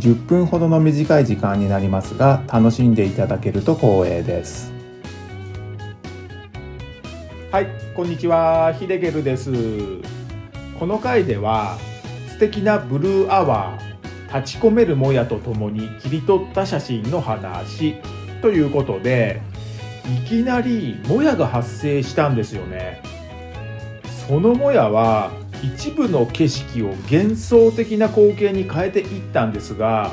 10分ほどの短い時間になりますが楽しんでいただけると光栄です。はいこんにちはヒデゲルです。この回では素敵なブルーアワー立ち込めるもやとともに切り取った写真の話ということでいきなりもやが発生したんですよね。そのもやは一部の景色を幻想的な光景に変えていったんですが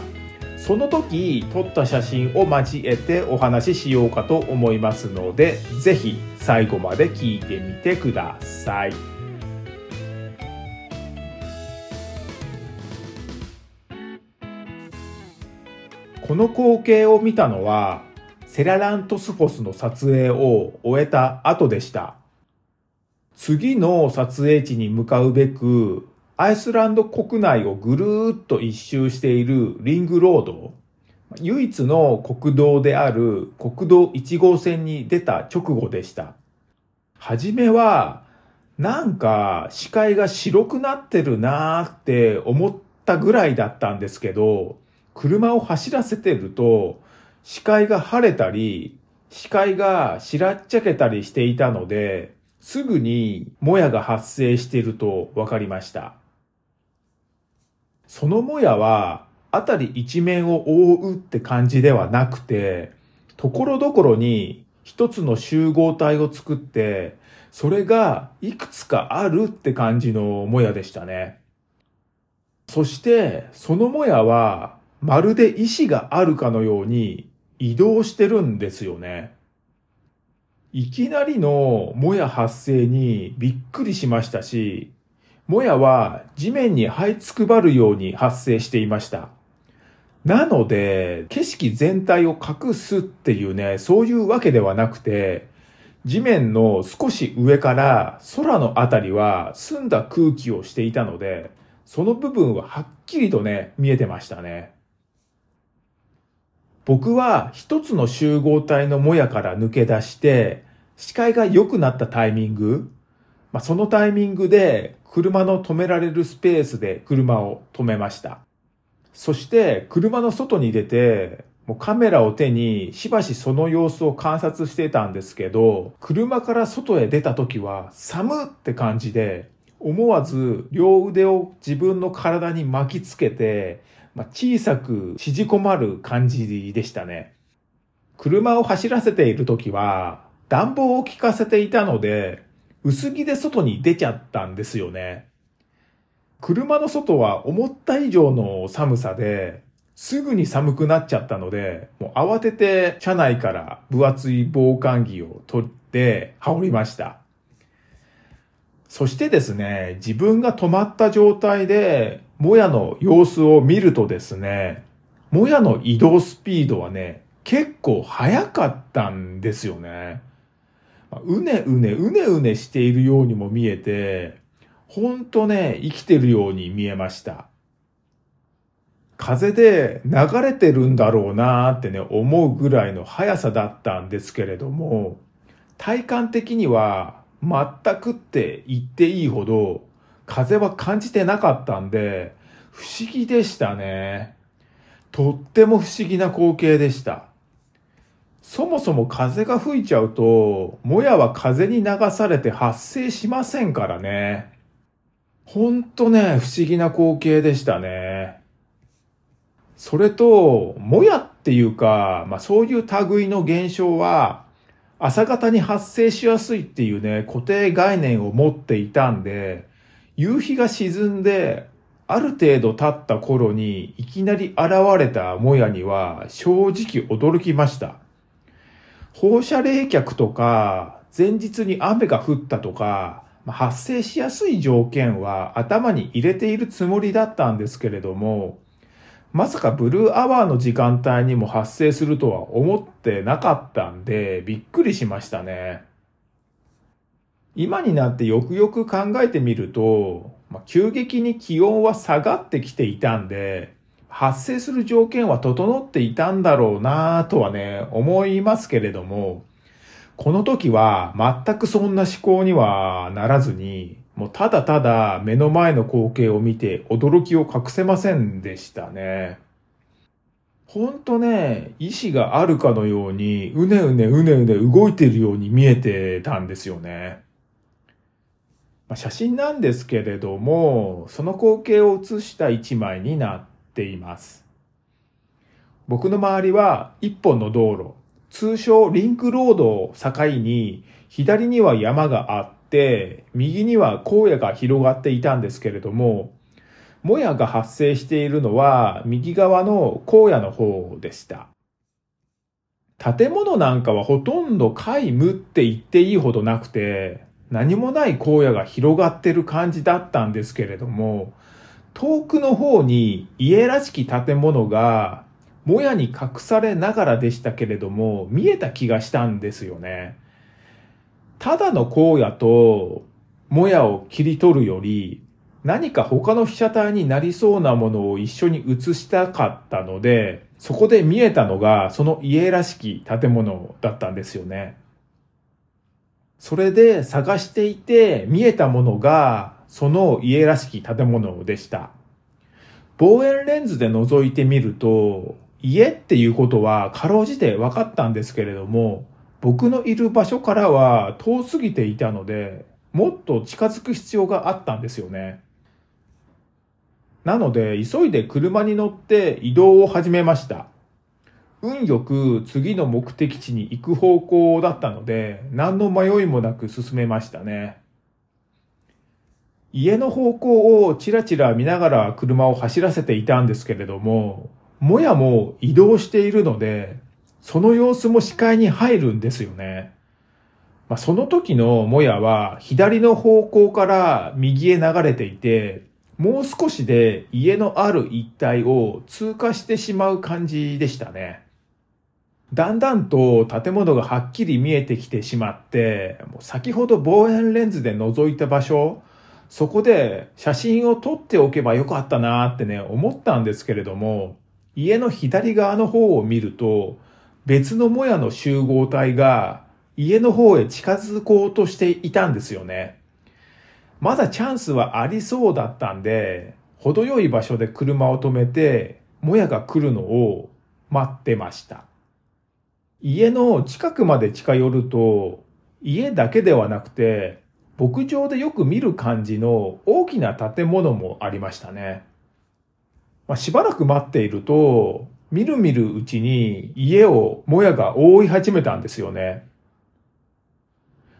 その時撮った写真を交えてお話ししようかと思いますので是非最後まで聞いてみてください。この光景を見たのはセララントスフォスの撮影を終えた後でした。次の撮影地に向かうべく、アイスランド国内をぐるーっと一周しているリングロード、唯一の国道である国道1号線に出た直後でした。はじめは、なんか視界が白くなってるなーって思ったぐらいだったんですけど、車を走らせてると、視界が晴れたり、視界が白っちゃけたりしていたので、すぐにもやが発生していると分かりました。そのもやは、あたり一面を覆うって感じではなくて、ところどころに一つの集合体を作って、それがいくつかあるって感じのもやでしたね。そして、そのもやは、まるで意志があるかのように移動してるんですよね。いきなりのもや発生にびっくりしましたし、もやは地面に這いつくばるように発生していました。なので、景色全体を隠すっていうね、そういうわけではなくて、地面の少し上から空のあたりは澄んだ空気をしていたので、その部分ははっきりとね、見えてましたね。僕は一つの集合体のもやから抜け出して、視界が良くなったタイミング、まあ、そのタイミングで車の止められるスペースで車を止めました。そして車の外に出て、もうカメラを手にしばしその様子を観察してたんですけど、車から外へ出た時は寒って感じで、思わず両腕を自分の体に巻きつけて、まあ、小さく縮こまる感じでしたね。車を走らせている時は暖房を効かせていたので薄着で外に出ちゃったんですよね。車の外は思った以上の寒さで、すぐに寒くなっちゃったので、もう慌てて車内から分厚い防寒着を取って羽織りました。そしてですね、自分が止まった状態で、もやの様子を見るとですね、もやの移動スピードはね、結構速かったんですよね。うねうね、うねうねしているようにも見えて、ほんとね、生きてるように見えました。風で流れてるんだろうなーってね、思うぐらいの速さだったんですけれども、体感的には全くって言っていいほど風は感じてなかったんで、不思議でしたね。とっても不思議な光景でした。そもそも風が吹いちゃうと、もやは風に流されて発生しませんからね。ほんとね、不思議な光景でしたね。それと、もやっていうか、まあそういう類の現象は、朝方に発生しやすいっていうね、固定概念を持っていたんで、夕日が沈んで、ある程度経った頃にいきなり現れたもやには正直驚きました。放射冷却とか、前日に雨が降ったとか、発生しやすい条件は頭に入れているつもりだったんですけれども、まさかブルーアワーの時間帯にも発生するとは思ってなかったんで、びっくりしましたね。今になってよくよく考えてみると、ま、急激に気温は下がってきていたんで、発生する条件は整っていたんだろうなとはね、思いますけれども、この時は全くそんな思考にはならずに、もうただただ目の前の光景を見て驚きを隠せませんでしたね。ほんとね、意志があるかのように、うねうねうねうね動いているように見えてたんですよね。まあ、写真なんですけれども、その光景を写した一枚になっています。僕の周りは一本の道路、通称リンクロードを境に、左には山があって、右には荒野が広がっていたんですけれども、もやが発生しているのは右側の荒野の方でした。建物なんかはほとんど皆無って言っていいほどなくて、何もない荒野が広がってる感じだったんですけれども、遠くの方に家らしき建物がもやに隠されながらでしたけれども、見えた気がしたんですよね。ただの荒野ともやを切り取るより、何か他の被写体になりそうなものを一緒に写したかったので、そこで見えたのがその家らしき建物だったんですよね。それで探していて見えたものがその家らしき建物でした。望遠レンズで覗いてみると、家っていうことはかろうじて分かったんですけれども、僕のいる場所からは遠すぎていたので、もっと近づく必要があったんですよね。なので、急いで車に乗って移動を始めました。運よく次の目的地に行く方向だったので、何の迷いもなく進めましたね。家の方向をちらちら見ながら車を走らせていたんですけれども、もやも移動しているので、その様子も視界に入るんですよね。まあ、その時のもやは左の方向から右へ流れていて、もう少しで家のある一帯を通過してしまう感じでしたね。だんだんと建物がはっきり見えてきてしまって、もう先ほど望遠レンズで覗いた場所、そこで写真を撮っておけばよかったなってね、思ったんですけれども、家の左側の方を見ると、別のもやの集合体が家の方へ近づこうとしていたんですよね。まだチャンスはありそうだったんで、程よい場所で車を止めて、もやが来るのを待ってました。家の近くまで近寄ると、家だけではなくて、牧場でよく見る感じの大きな建物もありましたね。まあ、しばらく待っていると、みるみるうちに家をもやが覆い始めたんですよね。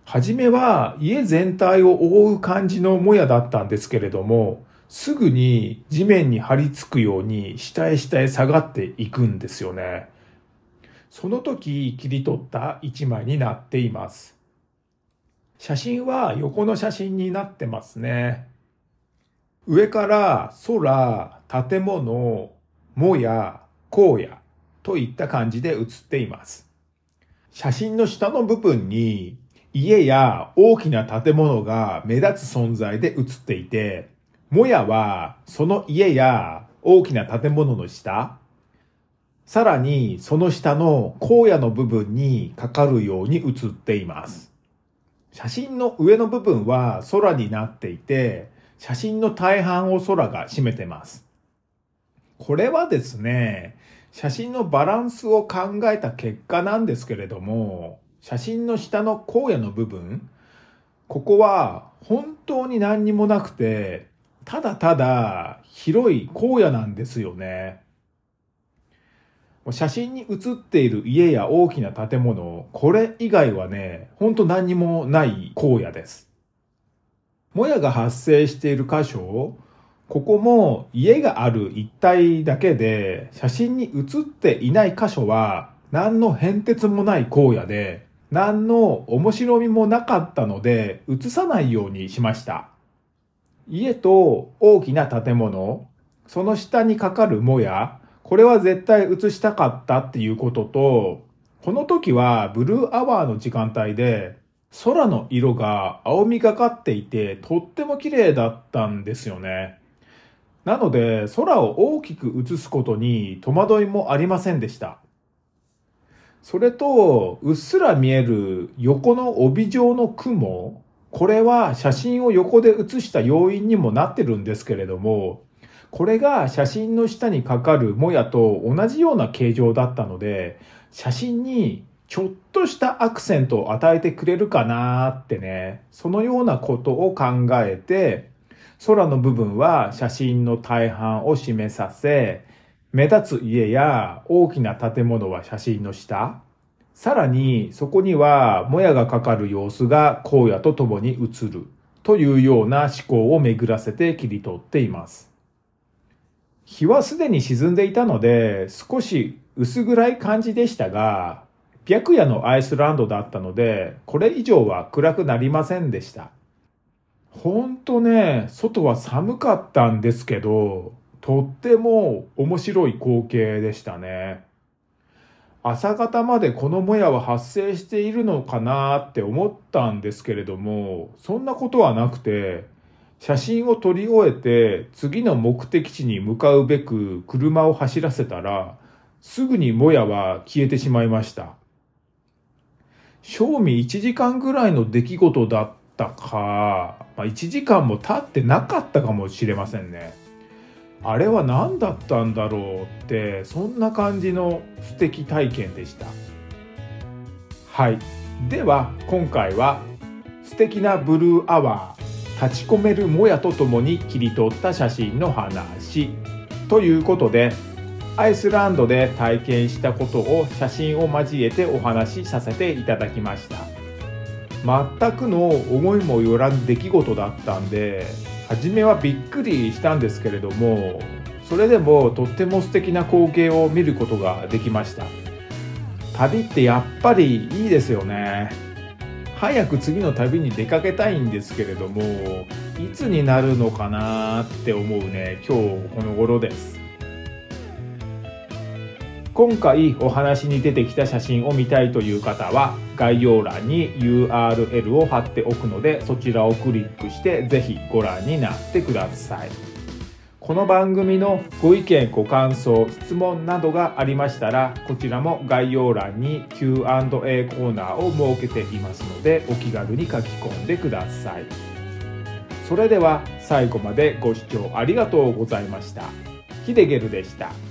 はじめは家全体を覆う感じのもやだったんですけれども、すぐに地面に張り付くように下へ下へ下がっていくんですよね。その時切り取った一枚になっています。写真は横の写真になってますね。上から空、建物、もや、荒野といった感じで写っています。写真の下の部分に家や大きな建物が目立つ存在で写っていて、もやはその家や大きな建物の下、さらにその下の荒野の部分にかかるように写っています。写真の上の部分は空になっていて、写真の大半を空が占めてます。これはですね、写真のバランスを考えた結果なんですけれども、写真の下の荒野の部分、ここは本当に何にもなくて、ただただ広い荒野なんですよね。写真に写っている家や大きな建物、これ以外はね、ほんと何にもない荒野です。もやが発生している箇所、ここも家がある一帯だけで、写真に写っていない箇所は何の変哲もない荒野で、何の面白みもなかったので、写さないようにしました。家と大きな建物、その下にかかるもや、これは絶対映したかったっていうことと、この時はブルーアワーの時間帯で空の色が青みがかっていてとっても綺麗だったんですよね。なので空を大きく映すことに戸惑いもありませんでした。それと、うっすら見える横の帯状の雲、これは写真を横で写した要因にもなってるんですけれども、これが写真の下にかかるもやと同じような形状だったので、写真にちょっとしたアクセントを与えてくれるかなってね、そのようなことを考えて、空の部分は写真の大半を占めさせ、目立つ家や大きな建物は写真の下、さらにそこにはもやがかかる様子が荒野とともに映るというような思考を巡らせて切り取っています。日はすでに沈んでいたので少し薄暗い感じでしたが、白夜のアイスランドだったので、これ以上は暗くなりませんでした。ほんとね、外は寒かったんですけど、とっても面白い光景でしたね。朝方までこのもやは発生しているのかなって思ったんですけれども、そんなことはなくて、写真を撮り終えて次の目的地に向かうべく車を走らせたら、すぐにもやは消えてしまいました。賞味1時間ぐらいの出来事だったか、まあ、1時間も経ってなかったかもしれませんね。あれは何だったんだろうってそんな感じの素敵体験でしたはいでは今回は素敵なブルーアワー立ち込めるもやとともに切り取った写真の話。ということでアイスランドで体験したことを写真を交えてお話しさせていただきました。全くの思いもよらぬ出来事だったんで初めはびっくりしたんですけれどもそれでもとっても素敵な光景を見ることができました。旅ってやっぱりいいですよね。早く次の旅に出かけたいんですけれどもいつになるのかなって思うね今日この頃です。今回お話に出てきた写真を見たいという方は概要欄に URL を貼っておくのでそちらをクリックしてぜひご覧になってください。この番組のご意見ご感想質問などがありましたらこちらも概要欄に Q&A コーナーを設けていますのでお気軽に書き込んでくださいそれでは最後までご視聴ありがとうございましたヒデゲルでした。